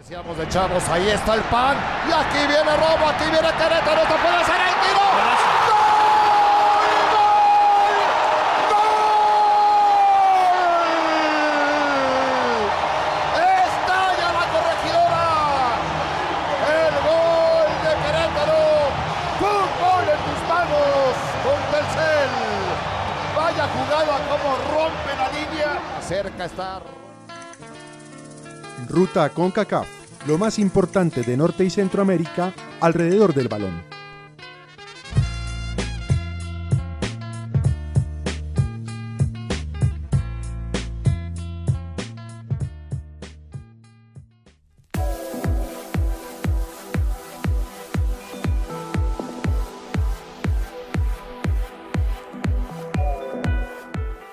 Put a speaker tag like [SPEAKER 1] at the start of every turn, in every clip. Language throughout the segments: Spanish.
[SPEAKER 1] Decíamos de chavos, ahí está el pan. Y aquí viene Robo, aquí viene Querétaro. Esto puede ser el tiro. Estalla la corregidora. El gol de Querétaro. Fútbol en tus manos con Telcel. Vaya jugada como rompe la línea. Cerca está.
[SPEAKER 2] Ruta CONCACAF, lo más importante de Norte y Centroamérica alrededor del balón.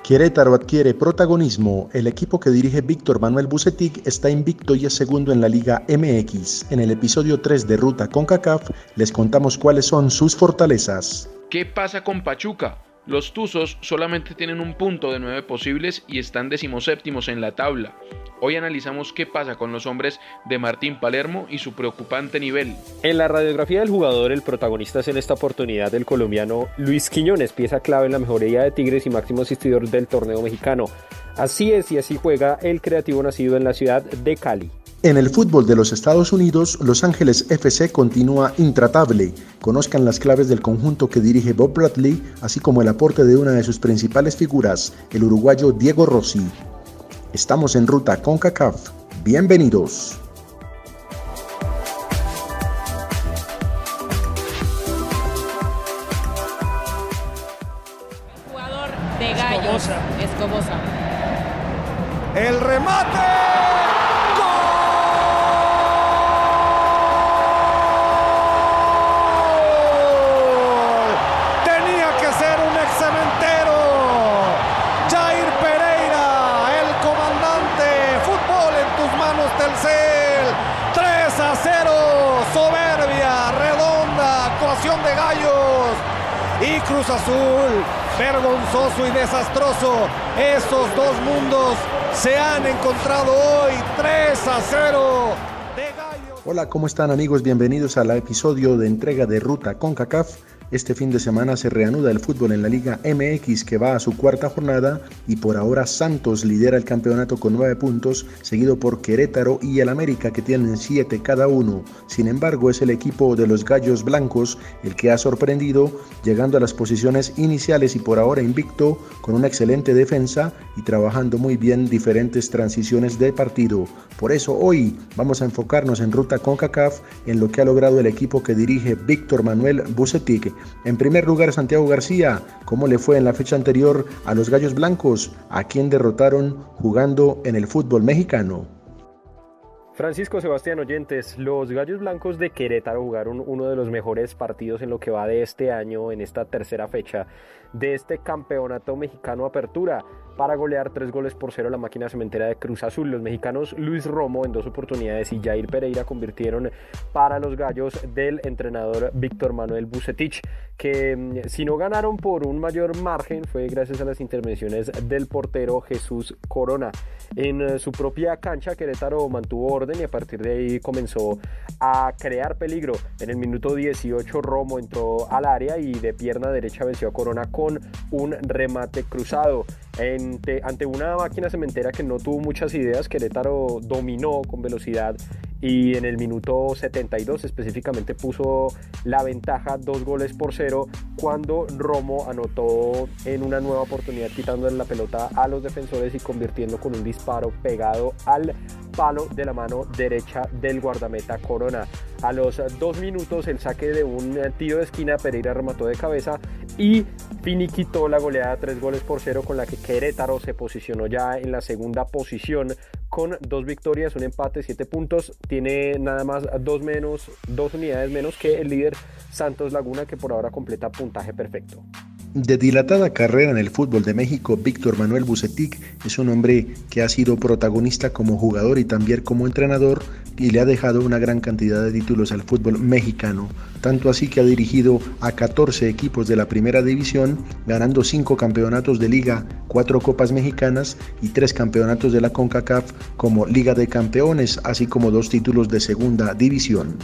[SPEAKER 2] Querétaro adquiere protagonismo. El equipo que dirige Víctor Manuel Bucetic está invicto y es segundo en la Liga MX. En el episodio 3 de Ruta CONCACAF les contamos cuáles son sus fortalezas.
[SPEAKER 3] ¿Qué pasa con Pachuca? Los Tuzos solamente tienen un punto de nueve posibles y están decimoséptimos en la tabla. Hoy analizamos qué pasa con los hombres de Martín Palermo y su preocupante nivel.
[SPEAKER 4] En la radiografía del jugador, el protagonista es en esta oportunidad el colombiano Luis Quiñones, pieza clave en la mejoría de Tigres y máximo asistidor del torneo mexicano. Así es y así juega el creativo nacido en la ciudad de Cali.
[SPEAKER 2] En el fútbol de los Estados Unidos, Los Ángeles FC continúa intratable. Conozcan las claves del conjunto que dirige Bob Bradley, así como el aporte de una de sus principales figuras, el uruguayo Diego Rossi. Estamos en ruta con CACAF. Bienvenidos.
[SPEAKER 5] Jugador de Gallos. Escobosa.
[SPEAKER 1] El remate. ¡Gol! Tenía que ser un ex cementero. Jair Pereira, el comandante. Fútbol en tus manos, Telcel. 3 a 0. Soberbia, redonda, actuación de Gallos. Y Cruz Azul, vergonzoso y desastroso. Esos dos mundos se han encontrado hoy 3 a 0. De.
[SPEAKER 2] Hola, ¿cómo están amigos? Bienvenidos al episodio de entrega de Ruta con CACAF. Este fin de semana se reanuda el fútbol en la Liga MX que va a su cuarta jornada y por ahora Santos lidera el campeonato con nueve puntos, seguido por Querétaro y el América que tienen siete cada uno. Sin embargo, es el equipo de los Gallos Blancos el que ha sorprendido, llegando a las posiciones iniciales y por ahora invicto, con una excelente defensa y trabajando muy bien diferentes transiciones de partido. Por eso hoy vamos a enfocarnos en Ruta CONCACAF en lo que ha logrado el equipo que dirige Víctor Manuel Bucetic. En primer lugar, Santiago García, ¿cómo le fue en la fecha anterior a los Gallos Blancos, a quien derrotaron jugando en el fútbol mexicano?
[SPEAKER 4] Francisco Sebastián Oyentes, los Gallos Blancos de Querétaro jugaron uno de los mejores partidos en lo que va de este año, en esta tercera fecha de este campeonato mexicano Apertura, para golear tres goles por cero la máquina cementera de Cruz Azul. Los mexicanos Luis Romo en dos oportunidades y Jair Pereira convirtieron para los Gallos del entrenador Víctor Manuel Bucetich, que mm, si no ganaron por un mayor margen fue gracias a las intervenciones del portero Jesús Corona. En eh, su propia cancha, Querétaro mantuvo orden y a partir de ahí comenzó a crear peligro. En el minuto 18 Romo entró al área y de pierna derecha venció a Corona con un remate cruzado. Ante, una máquina cementera que no tuvo muchas ideas, Querétaro dominó con velocidad y en el minuto 72 específicamente puso la ventaja dos goles por cero cuando Romo anotó en una nueva oportunidad quitándole la pelota a los defensores y convirtiendo con un disparo pegado al palo de la mano derecha del guardameta Corona. A los dos minutos el saque de un tiro de esquina Pereira remató de cabeza y finiquitó la goleada tres goles por cero con la que Querétaro se posicionó ya en la segunda posición con dos victorias, un empate, siete puntos. Tiene nada más dos menos, dos unidades menos que el líder Santos Laguna que por ahora completa puntaje perfecto.
[SPEAKER 2] De dilatada carrera en el fútbol de México, Víctor Manuel Bucetic es un hombre que ha sido protagonista como jugador y también como entrenador y le ha dejado una gran cantidad de títulos al fútbol mexicano, tanto así que ha dirigido a 14 equipos de la primera división, ganando 5 campeonatos de liga, 4 copas mexicanas y 3 campeonatos de la CONCACAF como Liga de Campeones, así como 2 títulos de segunda división.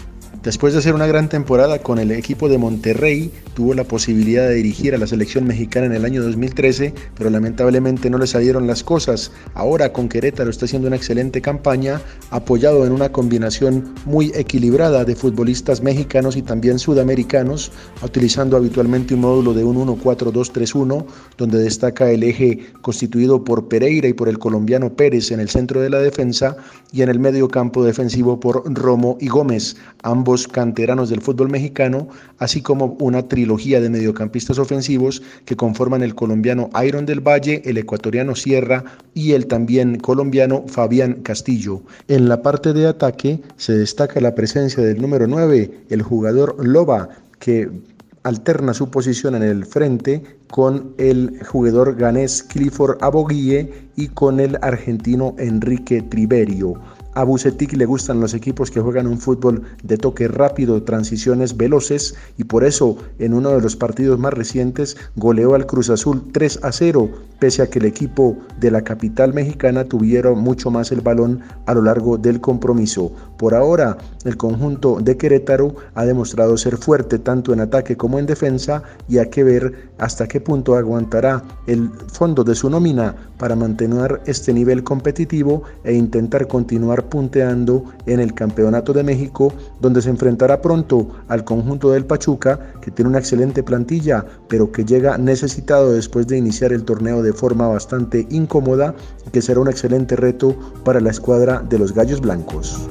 [SPEAKER 2] Después de hacer una gran temporada con el equipo de Monterrey, tuvo la posibilidad de dirigir a la selección mexicana en el año 2013, pero lamentablemente no le salieron las cosas. Ahora con Querétaro está haciendo una excelente campaña, apoyado en una combinación muy equilibrada de futbolistas mexicanos y también sudamericanos, utilizando habitualmente un módulo de un 1-4-2-3-1, donde destaca el eje constituido por Pereira y por el colombiano Pérez en el centro de la defensa y en el medio campo defensivo por Romo y Gómez, ambos canteranos del fútbol mexicano, así como una trilogía de mediocampistas ofensivos que conforman el colombiano Iron del Valle, el ecuatoriano Sierra y el también colombiano Fabián Castillo. En la parte de ataque se destaca la presencia del número 9, el jugador Loba, que alterna su posición en el frente con el jugador ganés Clifford Aboguille y con el argentino Enrique Triverio. A Bucetic le gustan los equipos que juegan un fútbol de toque rápido, transiciones veloces y por eso en uno de los partidos más recientes goleó al Cruz Azul 3 a 0, pese a que el equipo de la capital mexicana tuviera mucho más el balón a lo largo del compromiso. Por ahora, el conjunto de Querétaro ha demostrado ser fuerte tanto en ataque como en defensa y hay que ver hasta qué punto aguantará el fondo de su nómina para mantener este nivel competitivo e intentar continuar punteando en el Campeonato de México, donde se enfrentará pronto al conjunto del Pachuca, que tiene una excelente plantilla, pero que llega necesitado después de iniciar el torneo de forma bastante incómoda, que será un excelente reto para la escuadra de los Gallos Blancos.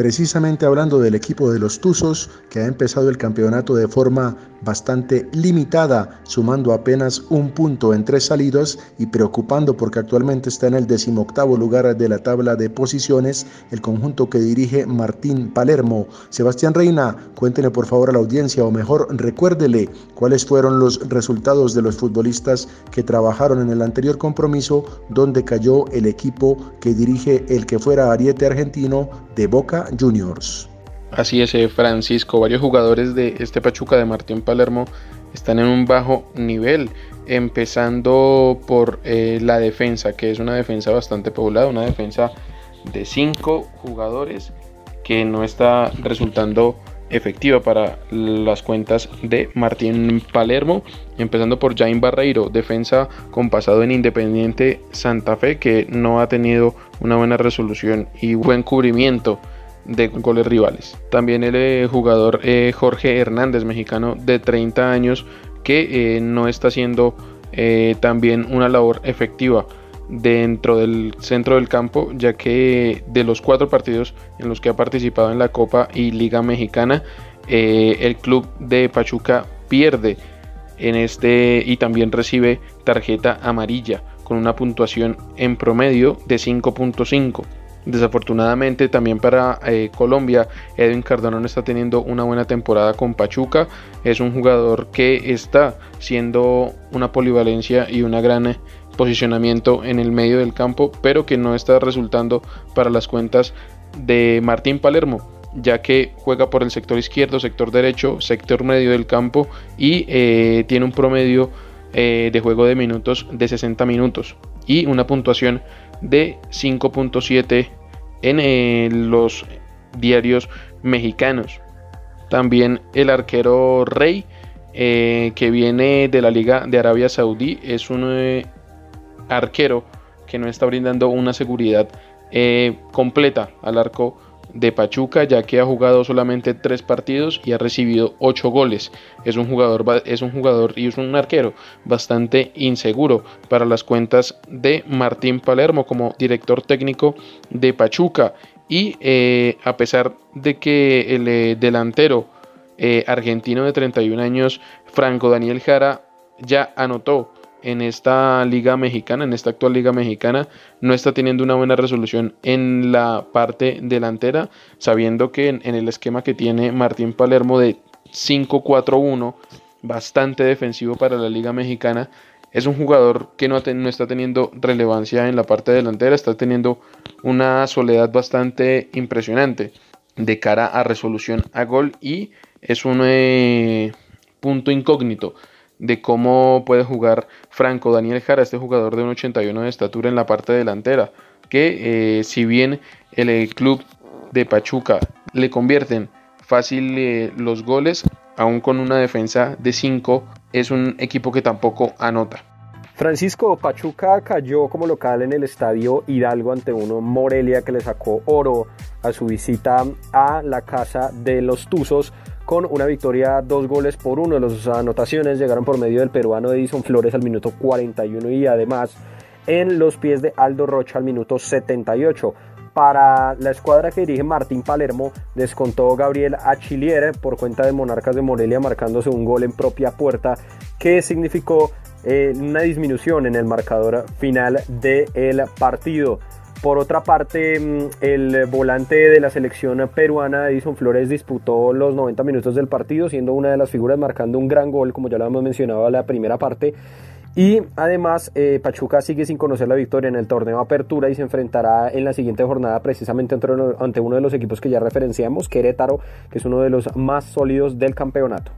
[SPEAKER 2] Precisamente hablando del equipo de los Tuzos, que ha empezado el campeonato de forma bastante limitada, sumando apenas un punto en tres salidos y preocupando porque actualmente está en el decimoctavo lugar de la tabla de posiciones, el conjunto que dirige Martín Palermo. Sebastián Reina, cuéntele por favor a la audiencia, o mejor recuérdele cuáles fueron los resultados de los futbolistas que trabajaron en el anterior compromiso, donde cayó el equipo que dirige el que fuera ariete argentino de Boca Juniors.
[SPEAKER 3] Así es, eh, Francisco. Varios jugadores de este Pachuca de Martín Palermo están en un bajo nivel, empezando por eh, la defensa, que es una defensa bastante poblada, una defensa de cinco jugadores que no está resultando efectiva para las cuentas de Martín Palermo, empezando por Jaime Barreiro, defensa con pasado en Independiente Santa Fe, que no ha tenido una buena resolución y buen cubrimiento de goles rivales. También el eh, jugador eh, Jorge Hernández, mexicano de 30 años, que eh, no está haciendo también una labor efectiva dentro del centro del campo, ya que de los cuatro partidos en los que ha participado en la Copa y Liga Mexicana, el club de Pachuca pierde en este y también recibe tarjeta amarilla con una puntuación en promedio de 5.5. Desafortunadamente también para eh, Colombia, Edwin Cardona no está teniendo una buena temporada con Pachuca. Es un jugador que está siendo una polivalencia y un gran eh, posicionamiento en el medio del campo, pero que no está resultando para las cuentas de Martín Palermo. ya que juega por el sector izquierdo, sector derecho, sector medio del campo y eh, tiene un promedio de juego de minutos de 60 minutos y una puntuación de 5.7 en eh, los diarios mexicanos. También el arquero Rey, que viene de la Liga de Arabia Saudí, es un arquero que no está brindando una seguridad completa al arco de Pachuca, ya que ha jugado solamente tres partidos y ha recibido ocho goles. Es un jugador, es un jugador y es un arquero bastante inseguro para las cuentas de Martín Palermo como director técnico de Pachuca. Y eh, a pesar de que el eh, delantero eh, argentino de 31 años, Franco Daniel Jara, ya anotó en esta liga mexicana, en esta actual liga mexicana, no está teniendo una buena resolución en la parte delantera, sabiendo que en, el esquema que tiene Martín Palermo de 5-4-1, bastante defensivo para la liga mexicana, es un jugador que no, está teniendo relevancia en la parte delantera, está teniendo una soledad bastante impresionante de cara a resolución a gol y es un eh, punto incógnito de cómo puede jugar Franco Daniel Jara, este jugador de 1,81 de estatura en la parte delantera, que eh, si bien el, club de Pachuca le convierten fácil eh, los goles, aún con una defensa de 5, es un equipo que tampoco anota.
[SPEAKER 4] Francisco Pachuca cayó como local en el estadio Hidalgo ante uno Morelia que le sacó oro a su visita a la casa de los Tuzos con una victoria dos goles por uno. Las anotaciones llegaron por medio del peruano Edison Flores al minuto 41 y además en los pies de Aldo Rocha al minuto 78. Para la escuadra que dirige Martín Palermo, descontó Gabriel Achillier por cuenta de Monarcas de Morelia, marcándose un gol en propia puerta, que significó eh, una disminución en el marcador final del partido. Por otra parte, mm, el volante de la selección peruana, Edison Flores, disputó los 90 minutos del partido, siendo una de las figuras marcando un gran gol, como ya lo hemos mencionado en la primera parte. Y además, eh, Pachuca sigue sin conocer la victoria en el torneo Apertura y se enfrentará en la siguiente jornada precisamente ante uno de los equipos que ya referenciamos, Querétaro, que es uno de los más sólidos del campeonato.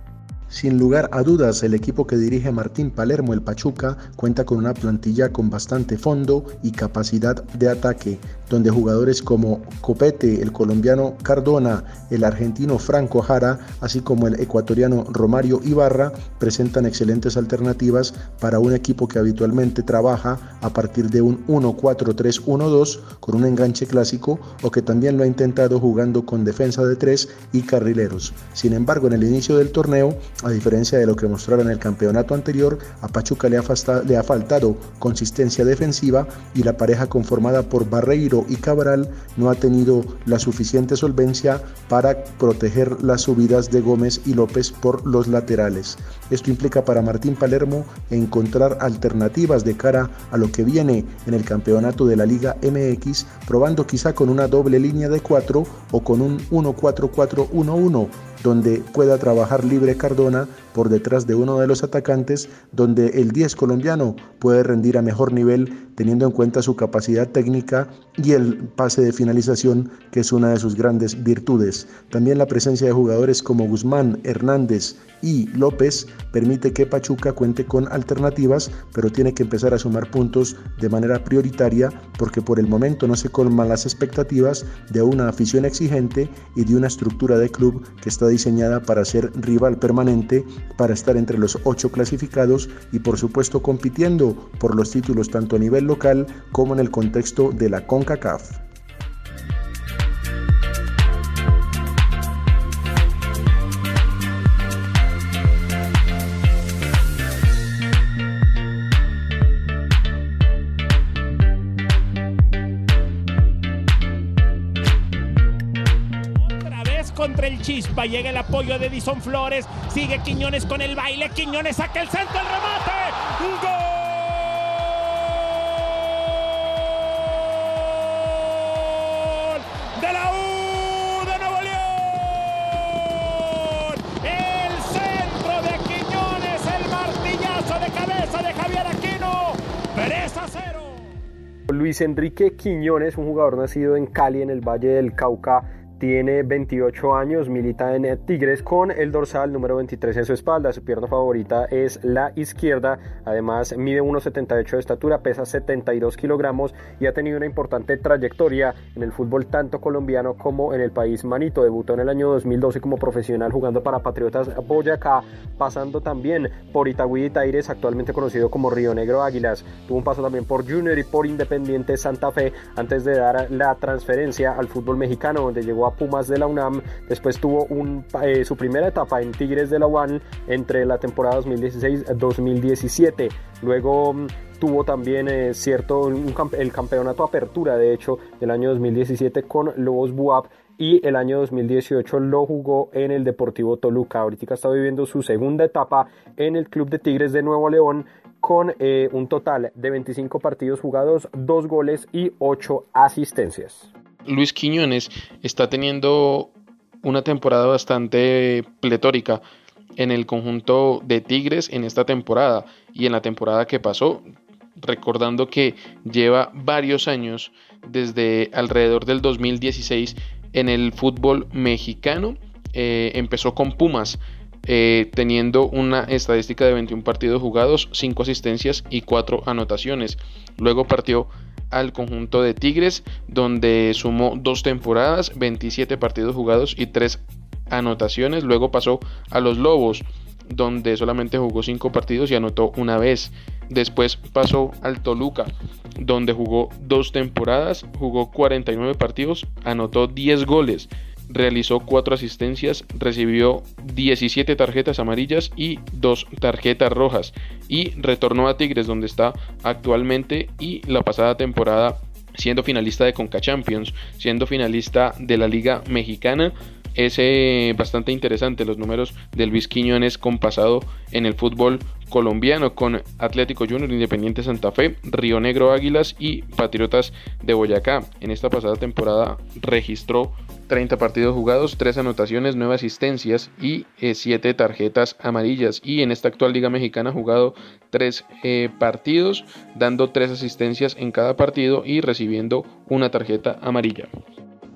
[SPEAKER 2] Sin lugar a dudas, el equipo que dirige Martín Palermo, el Pachuca, cuenta con una plantilla con bastante fondo y capacidad de ataque, donde jugadores como Copete, el colombiano Cardona, el argentino Franco Jara, así como el ecuatoriano Romario Ibarra, presentan excelentes alternativas para un equipo que habitualmente trabaja a partir de un 1-4-3-1-2 con un enganche clásico o que también lo ha intentado jugando con defensa de tres y carrileros. Sin embargo, en el inicio del torneo, a diferencia de lo que mostraron en el campeonato anterior, a Pachuca le ha, faltado consistencia defensiva y la pareja conformada por Barreiro y Cabral no ha tenido la suficiente solvencia para proteger las subidas de Gómez y López por los laterales. Esto implica para Martín Palermo encontrar alternativas de cara a lo que viene en el campeonato de la Liga MX, probando quizá con una doble línea de 4 o con un 1-4-4-1-1 donde pueda trabajar libre Cardona por detrás de uno de los atacantes, donde el 10 colombiano puede rendir a mejor nivel teniendo en cuenta su capacidad técnica y el pase de finalización, que es una de sus grandes virtudes. También la presencia de jugadores como Guzmán, Hernández y López permite que Pachuca cuente con alternativas, pero tiene que empezar a sumar puntos de manera prioritaria porque por el momento no se colman las expectativas de una afición exigente y de una estructura de club que está diseñada para ser rival permanente, para estar entre los ocho clasificados y por supuesto compitiendo por los títulos tanto a nivel local como en el contexto de la CONCACAF.
[SPEAKER 6] contra el Chispa. Llega el apoyo de Edison Flores. Sigue Quiñones con el baile. Quiñones saca el centro, el remate. ¡Gol!
[SPEAKER 4] Luis Enrique Quiñones, un jugador nacido en Cali, en el Valle del Cauca, tiene 28 años, milita en Tigres con el dorsal número 23 en su espalda. Su pierna favorita es la izquierda. Además, mide 1,78 de estatura, pesa 72 kilogramos y ha tenido una importante trayectoria en el fútbol tanto colombiano como en el país manito. Debutó en el año 2012 como profesional jugando para Patriotas Boyacá, pasando también por Itagüí y Taires, actualmente conocido como Río Negro Águilas. Tuvo un paso también por Junior y por Independiente Santa Fe antes de dar la transferencia al fútbol mexicano, donde llegó a Pumas de la UNAM. Después tuvo un, eh, su primera etapa en Tigres de la UAN entre la temporada 2016-2017. Luego mm, tuvo también eh, cierto el campeonato apertura de hecho del año 2017 con Lobos Buap y el año 2018 lo jugó en el Deportivo Toluca. Ahorita está viviendo su segunda etapa en el Club de Tigres de Nuevo León con eh, un total de 25 partidos jugados, 2 goles y 8 asistencias.
[SPEAKER 3] Luis Quiñones está teniendo una temporada bastante pletórica en el conjunto de Tigres en esta temporada y en la temporada que pasó, recordando que lleva varios años desde alrededor del 2016 en el fútbol mexicano. Eh, empezó con Pumas, eh, teniendo una estadística de 21 partidos jugados, 5 asistencias y 4 anotaciones. Luego partió al conjunto de Tigres, donde sumó dos temporadas, 27 partidos jugados y 3 anotaciones. Luego pasó a los Lobos, donde solamente jugó 5 partidos y anotó una vez. Después pasó al Toluca, donde jugó dos temporadas, jugó 49 partidos, anotó 10 goles, realizó 4 asistencias, recibió 17 tarjetas amarillas y 2 tarjetas rojas y retornó a Tigres donde está actualmente y la pasada temporada siendo finalista de Conca Champions, siendo finalista de la Liga Mexicana. Es eh, bastante interesante los números de Luis Quiñones con pasado en el fútbol colombiano con Atlético Junior, Independiente Santa Fe, Río Negro Águilas y Patriotas de Boyacá. En esta pasada temporada registró 30 partidos jugados, 3 anotaciones, 9 asistencias y 7 eh, tarjetas amarillas. Y en esta actual Liga Mexicana ha jugado 3 eh, partidos, dando 3 asistencias en cada partido y recibiendo una tarjeta amarilla.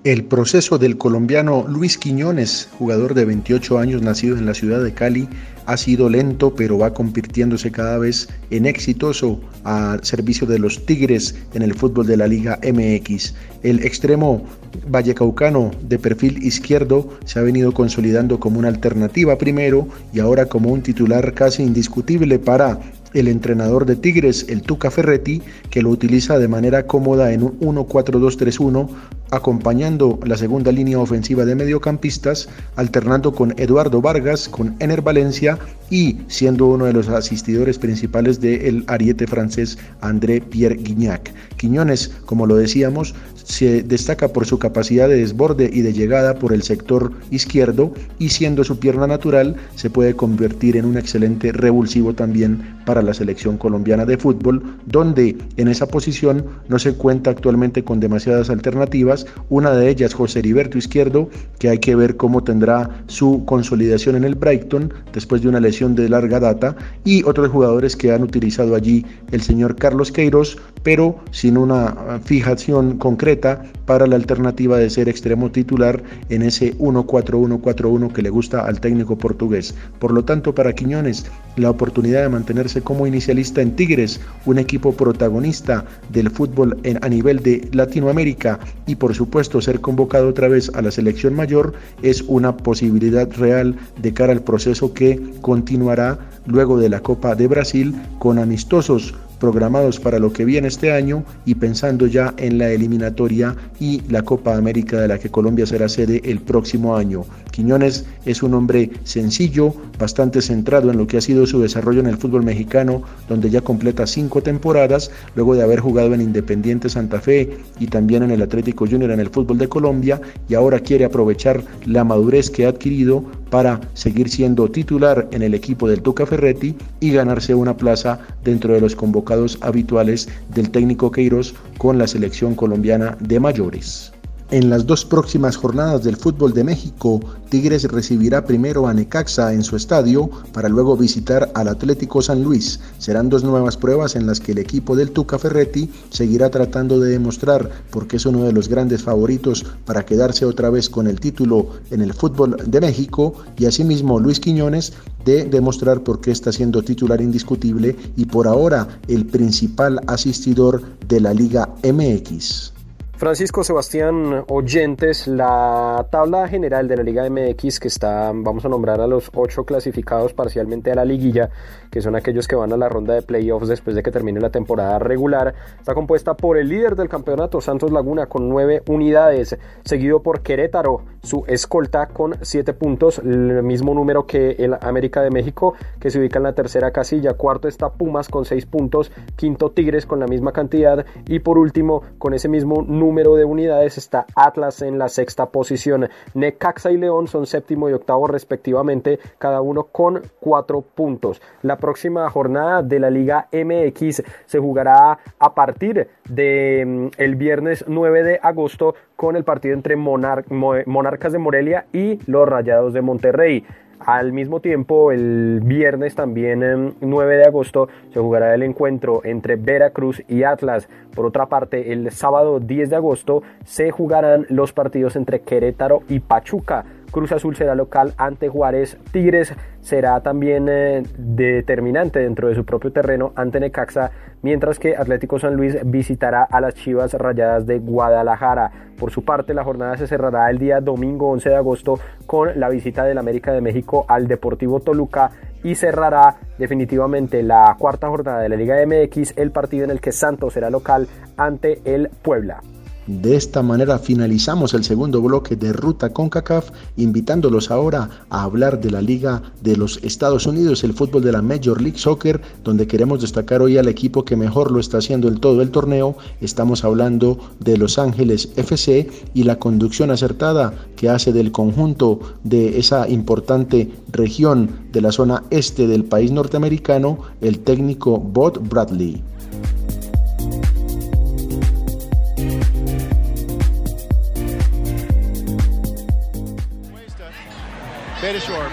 [SPEAKER 2] El proceso del colombiano Luis Quiñones, jugador de 28 años nacido en la ciudad de Cali, ha sido lento pero va convirtiéndose cada vez en exitoso a servicio de los Tigres en el fútbol de la Liga MX. El extremo vallecaucano de perfil izquierdo se ha venido consolidando como una alternativa primero y ahora como un titular casi indiscutible para el entrenador de Tigres, el Tuca Ferretti, que lo utiliza de manera cómoda en un 1-4-2-3-1, acompañando la segunda línea ofensiva de mediocampistas, alternando con Eduardo Vargas, con Ener Valencia y siendo uno de los asistidores principales del ariete francés André Pierre Guignac. Quiñones, como lo decíamos, se destaca por su capacidad de desborde y de llegada por el sector izquierdo y siendo su pierna natural se puede convertir en un excelente revulsivo también para la selección colombiana de fútbol, donde en esa posición no se cuenta actualmente con demasiadas alternativas, una de ellas José Heriberto Izquierdo, que hay que ver cómo tendrá su consolidación en el Brighton después de una lesión de larga data, y otros jugadores que han utilizado allí el señor Carlos Queiroz, pero sin una fijación concreta para la alternativa de ser extremo titular en ese 1-4-1-4-1 que le gusta al técnico portugués. Por lo tanto, para Quiñones, la oportunidad de mantenerse como inicialista en Tigres, un equipo protagonista del fútbol a nivel de Latinoamérica y por supuesto ser convocado otra vez a la selección mayor es una posibilidad real de cara al proceso que continuará luego de la Copa de Brasil con amistosos programados para lo que viene este año y pensando ya en la eliminatoria y la Copa América de la que Colombia será sede el próximo año. Quiñones es un hombre sencillo, bastante centrado en lo que ha sido su desarrollo en el fútbol mexicano, donde ya completa cinco temporadas, luego de haber jugado en Independiente Santa Fe y también en el Atlético Junior en el fútbol de Colombia, y ahora quiere aprovechar la madurez que ha adquirido para seguir siendo titular en el equipo del Tuca Ferretti y ganarse una plaza dentro de los convocados habituales del técnico Queiroz con la selección colombiana de mayores. En las dos próximas jornadas del fútbol de México, Tigres recibirá primero a Necaxa en su estadio para luego visitar al Atlético San Luis. Serán dos nuevas pruebas en las que el equipo del Tuca Ferretti seguirá tratando de demostrar por qué es uno de los grandes favoritos para quedarse otra vez con el título en el fútbol de México y asimismo Luis Quiñones de demostrar por qué está siendo titular indiscutible y por ahora el principal asistidor de la Liga MX.
[SPEAKER 4] Francisco Sebastián Oyentes, la tabla general de la Liga MX que está, vamos a nombrar a los ocho clasificados parcialmente a la liguilla, que son aquellos que van a la ronda de playoffs después de que termine la temporada regular, está compuesta por el líder del campeonato, Santos Laguna, con nueve unidades, seguido por Querétaro, su escolta con siete puntos, el mismo número que el América de México, que se ubica en la tercera casilla, cuarto está Pumas con seis puntos, quinto Tigres con la misma cantidad. Y por último con ese mismo número número de unidades está Atlas en la sexta posición. Necaxa y León son séptimo y octavo respectivamente, cada uno con cuatro puntos. La próxima jornada de la Liga MX se jugará a partir de mm, viernes 9 de agosto con el partido entre Monarcas de Morelia y los Rayados de Monterrey. Al mismo tiempo, el viernes también 9 de agosto se jugará el encuentro entre Veracruz y Atlas. Por otra parte, el sábado 10 de agosto se jugarán los partidos entre Querétaro y Pachuca. Cruz Azul será local ante Juárez. Tigres será también eh, determinante dentro de su propio terreno ante Necaxa, mientras que Atlético San Luis visitará a las Chivas Rayadas de Guadalajara. Por su parte, la jornada se cerrará el día domingo 11 de agosto con la visita del América de México al Deportivo Toluca y cerrará definitivamente la cuarta jornada de la Liga MX el partido en el que Santos será local ante el Puebla.
[SPEAKER 2] De esta manera finalizamos el segundo bloque de Ruta CONCACAF, invitándolos ahora a hablar de la Liga de los Estados Unidos, el fútbol de la Major League Soccer, donde queremos destacar hoy al equipo que mejor lo está haciendo en todo el torneo. Estamos hablando de Los Ángeles FC y la conducción acertada que hace del conjunto de esa importante región de la zona este del país norteamericano el técnico Bob Bradley.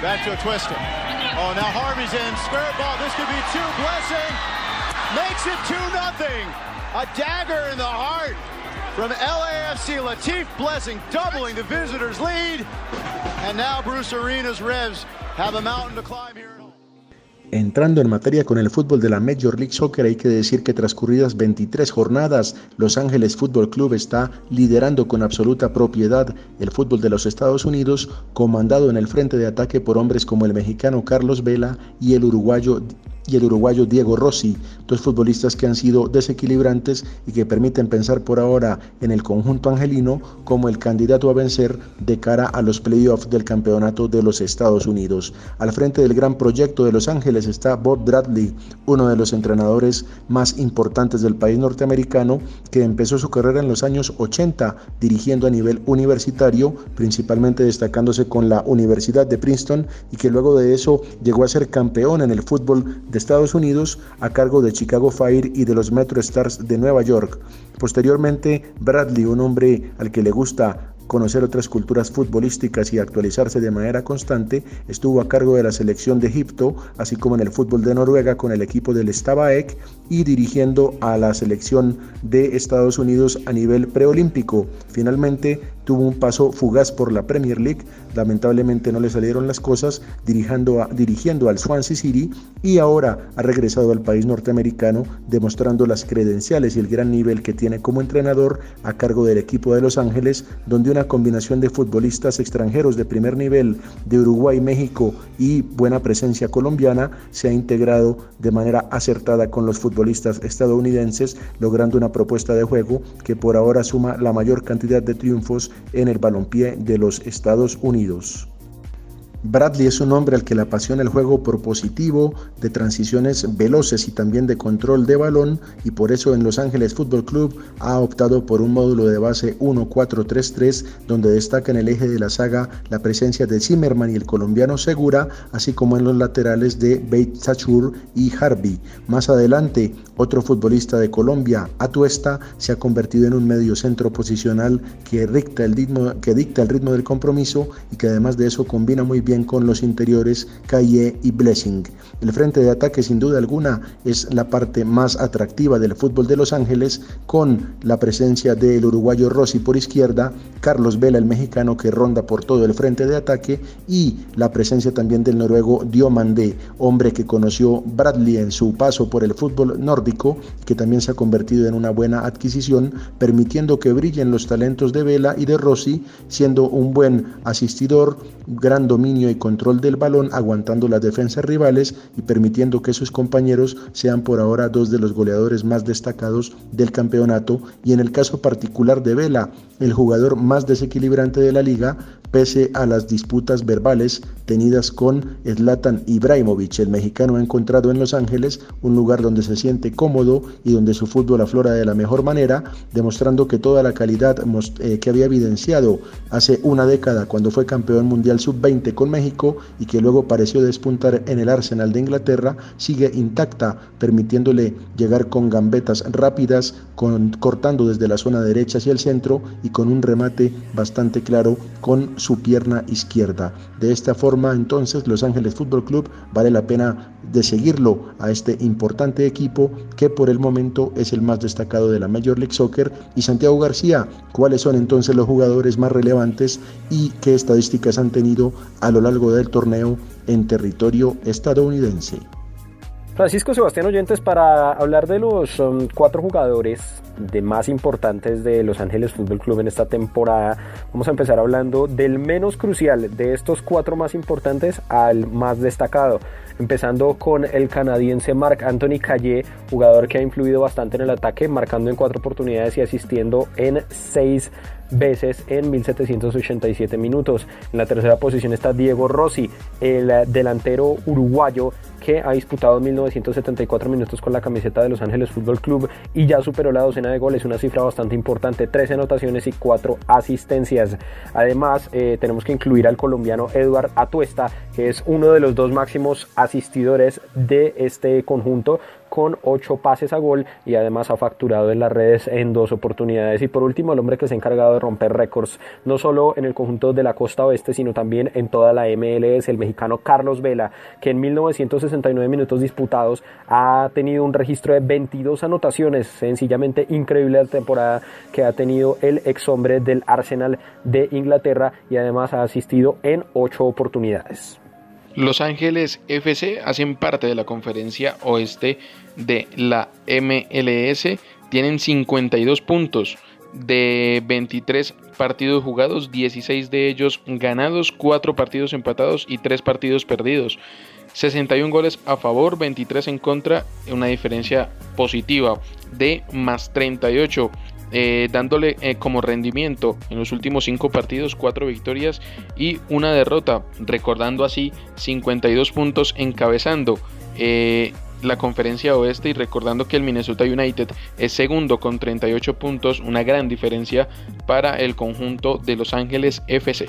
[SPEAKER 7] Back to a twister. Oh, now Harvey's in. Square ball. This could be two. Blessing makes it 2 nothing. A dagger in the heart from LAFC. Latif Blessing doubling the visitors' lead. And now Bruce Arena's Revs have a mountain to climb here.
[SPEAKER 2] Entrando en materia con el fútbol de la Major League Soccer, hay que decir que transcurridas 23 jornadas, Los Ángeles Fútbol Club está liderando con absoluta propiedad el fútbol de los Estados Unidos, comandado en el frente de ataque por hombres como el mexicano Carlos Vela y el uruguayo y el uruguayo Diego Rossi, dos futbolistas que han sido desequilibrantes y que permiten pensar por ahora en el conjunto angelino como el candidato a vencer de cara a los playoffs del campeonato de los Estados Unidos. Al frente del gran proyecto de Los Ángeles está Bob Bradley, uno de los entrenadores más importantes del país norteamericano, que empezó su carrera en los años 80 dirigiendo a nivel universitario, principalmente destacándose con la Universidad de Princeton y que luego de eso llegó a ser campeón en el fútbol de Estados Unidos a cargo de Chicago Fire y de los Metro Stars de Nueva York. Posteriormente, Bradley, un hombre al que le gusta conocer otras culturas futbolísticas y actualizarse de manera constante, estuvo a cargo de la selección de Egipto, así como en el fútbol de Noruega con el equipo del Stavaek y dirigiendo a la selección de Estados Unidos a nivel preolímpico. Finalmente tuvo un paso fugaz por la Premier League, lamentablemente no le salieron las cosas dirigiendo, a, dirigiendo al Swansea City y ahora ha regresado al país norteamericano demostrando las credenciales y el gran nivel que tiene como entrenador a cargo del equipo de Los Ángeles, donde una combinación de futbolistas extranjeros de primer nivel de Uruguay, México y buena presencia colombiana se ha integrado de manera acertada con los futbolistas estadounidenses, logrando una propuesta de juego que por ahora suma la mayor cantidad de triunfos en el balompié de los Estados Unidos. Bradley es un hombre al que le apasiona el juego propositivo, de transiciones veloces y también de control de balón y por eso en Los Ángeles Fútbol Club ha optado por un módulo de base 1-4-3-3 donde destaca en el eje de la saga la presencia de Zimmerman y el colombiano Segura, así como en los laterales de Beit Sachur y Harvey. Más adelante, otro futbolista de Colombia, Atuesta, se ha convertido en un medio centro posicional que el ritmo, que dicta el ritmo del compromiso y que además de eso combina muy bien con los interiores Calle y Blessing. El frente de ataque sin duda alguna es la parte más atractiva del fútbol de Los Ángeles con la presencia del uruguayo Rossi por izquierda, Carlos Vela el mexicano que ronda por todo el frente de ataque y la presencia también del noruego Diomande, hombre que conoció Bradley en su paso por el fútbol nórdico, que también se ha convertido en una buena adquisición, permitiendo que brillen los talentos de Vela y de Rossi, siendo un buen asistidor, gran dominio y control del balón, aguantando las defensas rivales y permitiendo que sus compañeros sean por ahora dos de los goleadores más destacados del campeonato. Y en el caso particular de Vela, el jugador más desequilibrante de la liga, pese a las disputas verbales tenidas con Zlatan Ibrahimovic. El mexicano ha encontrado en Los Ángeles un lugar donde se siente cómodo y donde su fútbol aflora de la mejor manera, demostrando que toda la calidad eh, que había evidenciado hace una década cuando fue campeón mundial sub-20 con México y que luego pareció despuntar en el Arsenal de Inglaterra, sigue intacta, permitiéndole llegar con gambetas rápidas, cortando desde la zona derecha hacia el centro y con un remate bastante claro con su pierna izquierda. De esta forma, entonces, Los Ángeles Fútbol Club vale la pena de seguirlo a este importante equipo que por el momento es el más destacado de la Major League Soccer. Y Santiago García, ¿cuáles son entonces los jugadores más relevantes y qué estadísticas han tenido a lo largo del torneo en territorio estadounidense?
[SPEAKER 4] Francisco Sebastián Oyentes para hablar de los um, cuatro jugadores de más importantes de Los Ángeles Fútbol Club en esta temporada. Vamos a empezar hablando del menos crucial de estos cuatro más importantes al más destacado. Empezando con el canadiense Marc Anthony Calle, jugador que ha influido bastante en el ataque, marcando en cuatro oportunidades y asistiendo en seis veces en 1787 minutos. En la tercera posición está Diego Rossi, el delantero uruguayo que ha disputado 1974 minutos con la camiseta de Los Ángeles Fútbol Club y ya superó la docena de goles, una cifra bastante importante, 13 anotaciones y 4 asistencias. Además, eh, tenemos que incluir al colombiano Eduard Atuesta, que es uno de los dos máximos asistidores de este conjunto, con 8 pases a gol y además ha facturado en las redes en dos oportunidades. Y por último, el hombre que se ha encargado de romper récords, no solo en el conjunto de la costa oeste, sino también en toda la MLS, el mexicano Carlos Vela, que en 1969 minutos disputados ha tenido un registro de 22 anotaciones, sencillamente increíble la temporada que ha tenido el ex hombre del Arsenal de Inglaterra y además ha asistido en 8 oportunidades.
[SPEAKER 3] Los Ángeles FC hacen parte de la conferencia oeste de la MLS. Tienen 52 puntos de 23 partidos jugados, 16 de ellos ganados, 4 partidos empatados y 3 partidos perdidos. 61 goles a favor, 23 en contra, una diferencia positiva de más 38 eh, dándole eh, como rendimiento en los últimos cinco partidos cuatro victorias y una derrota, recordando así 52 puntos encabezando eh, la conferencia oeste y recordando que el Minnesota United es segundo con 38 puntos, una gran diferencia para el conjunto de Los Ángeles FC.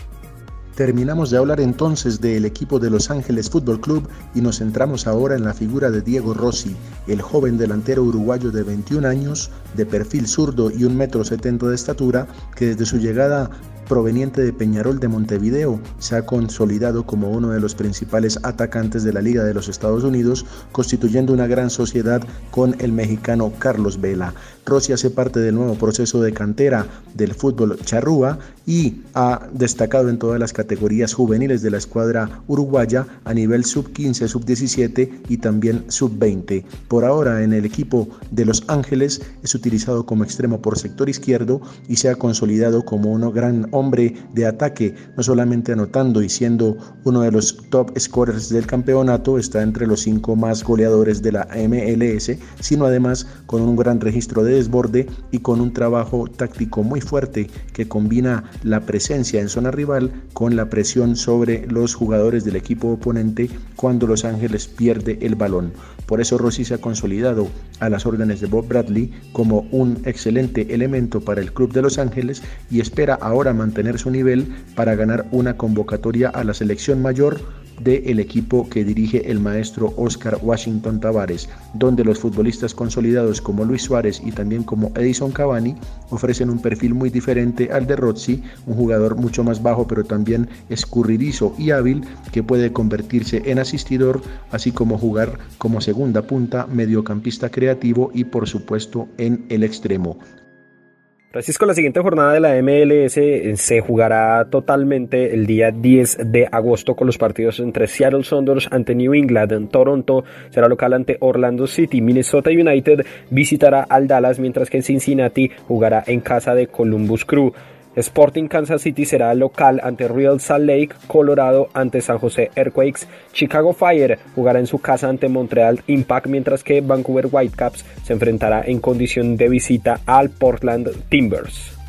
[SPEAKER 2] Terminamos de hablar entonces del equipo de Los Ángeles Fútbol Club y nos centramos ahora en la figura de Diego Rossi, el joven delantero uruguayo de 21 años, de perfil zurdo y un metro setenta de estatura, que desde su llegada proveniente de Peñarol de Montevideo, se ha consolidado como uno de los principales atacantes de la Liga de los Estados Unidos, constituyendo una gran sociedad con el mexicano Carlos Vela. Rossi hace parte del nuevo proceso de cantera del fútbol charrúa y ha destacado en todas las categorías juveniles de la escuadra uruguaya a nivel sub-15, sub-17 y también sub-20. Por ahora en el equipo de Los Ángeles es utilizado como extremo por sector izquierdo y se ha consolidado como una gran hombre de ataque, no solamente anotando y siendo uno de los top scorers del campeonato, está entre los cinco más goleadores de la MLS, sino además con un gran registro de desborde y con un trabajo táctico muy fuerte que combina la presencia en zona rival con la presión sobre los jugadores del equipo oponente cuando Los Ángeles pierde el balón. Por eso Rossi se ha consolidado a las órdenes de Bob Bradley como un excelente elemento para el club de Los Ángeles y espera ahora mantener su nivel para ganar una convocatoria a la selección mayor del equipo que dirige el maestro Oscar Washington Tavares, donde los futbolistas consolidados como Luis Suárez y también como Edison Cavani ofrecen un perfil muy diferente al de Rossi, un jugador mucho más bajo pero también escurridizo y hábil que puede convertirse en asistidor, así como jugar como segunda punta, mediocampista creativo y por supuesto en el extremo.
[SPEAKER 4] Francisco, la siguiente jornada de la MLS eh, se jugará totalmente el día 10 de agosto con los partidos entre Seattle Sounders ante New England, Toronto será local ante Orlando City, Minnesota United visitará al Dallas, mientras que en Cincinnati jugará en casa de Columbus Crew. Sporting Kansas City será local ante Real Salt Lake, Colorado ante San José Earthquakes, Chicago Fire jugará en su casa ante Montreal Impact, mientras que Vancouver Whitecaps se enfrentará en condición de visita al Portland Timbers.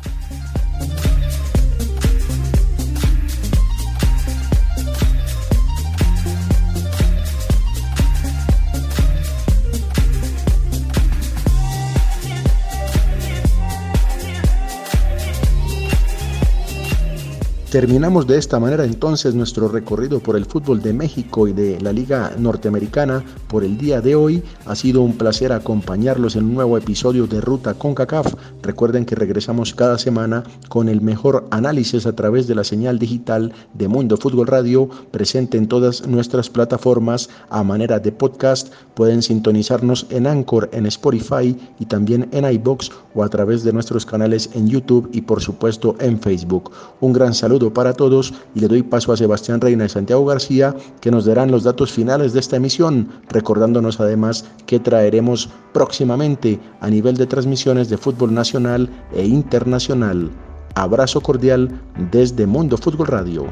[SPEAKER 2] Terminamos de esta manera entonces nuestro recorrido por el fútbol de México y de la Liga Norteamericana por el día de hoy. Ha sido un placer acompañarlos en un nuevo episodio de Ruta CONCACAF. Recuerden que regresamos cada semana con el mejor análisis a través de la señal digital de Mundo Fútbol Radio, presente en todas nuestras plataformas a manera de podcast. Pueden sintonizarnos en Anchor, en Spotify y también en iBox o a través de nuestros canales en YouTube y por supuesto en Facebook. Un gran saludo para todos y le doy paso a Sebastián Reina y Santiago García que nos darán los datos finales de esta emisión, recordándonos además que traeremos próximamente a nivel de transmisiones de fútbol nacional e internacional. Abrazo cordial desde Mundo Fútbol Radio.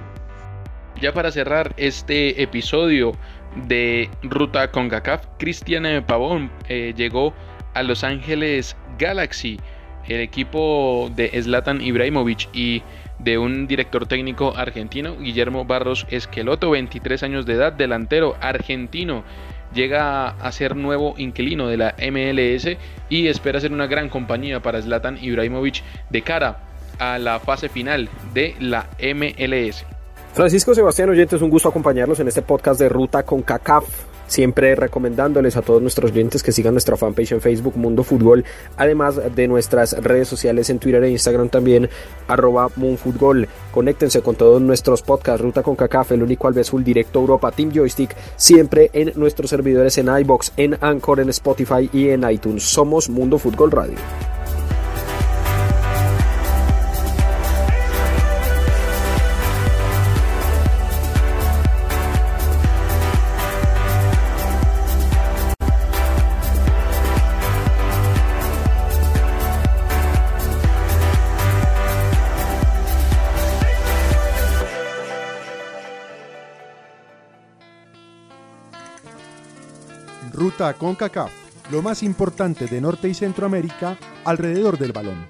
[SPEAKER 3] Ya para cerrar este episodio de Ruta con CACAF, Cristian Pavón eh, llegó a Los Ángeles Galaxy, el equipo de Zlatan Ibrahimovic y de un director técnico argentino, Guillermo Barros Esqueloto, 23 años de edad, delantero argentino. Llega a ser nuevo inquilino de la MLS y espera ser una gran compañía para Zlatan Ibrahimovic de cara a la fase final de la MLS.
[SPEAKER 4] Francisco Sebastián Oyentes, un gusto acompañarlos en este podcast de Ruta con CACAF siempre recomendándoles a todos nuestros clientes que sigan nuestra fanpage en Facebook Mundo Fútbol, además de nuestras redes sociales en Twitter e Instagram también, arroba. Conéctense con todos nuestros podcasts, Ruta con CACAF, el único Albesul Directo Europa, Team Joystick, siempre en nuestros servidores en iBox, en Anchor, en Spotify y en iTunes. Somos Mundo Fútbol Radio.
[SPEAKER 1] Ruta CONCACAF, lo más importante de Norte y Centroamérica alrededor del balón.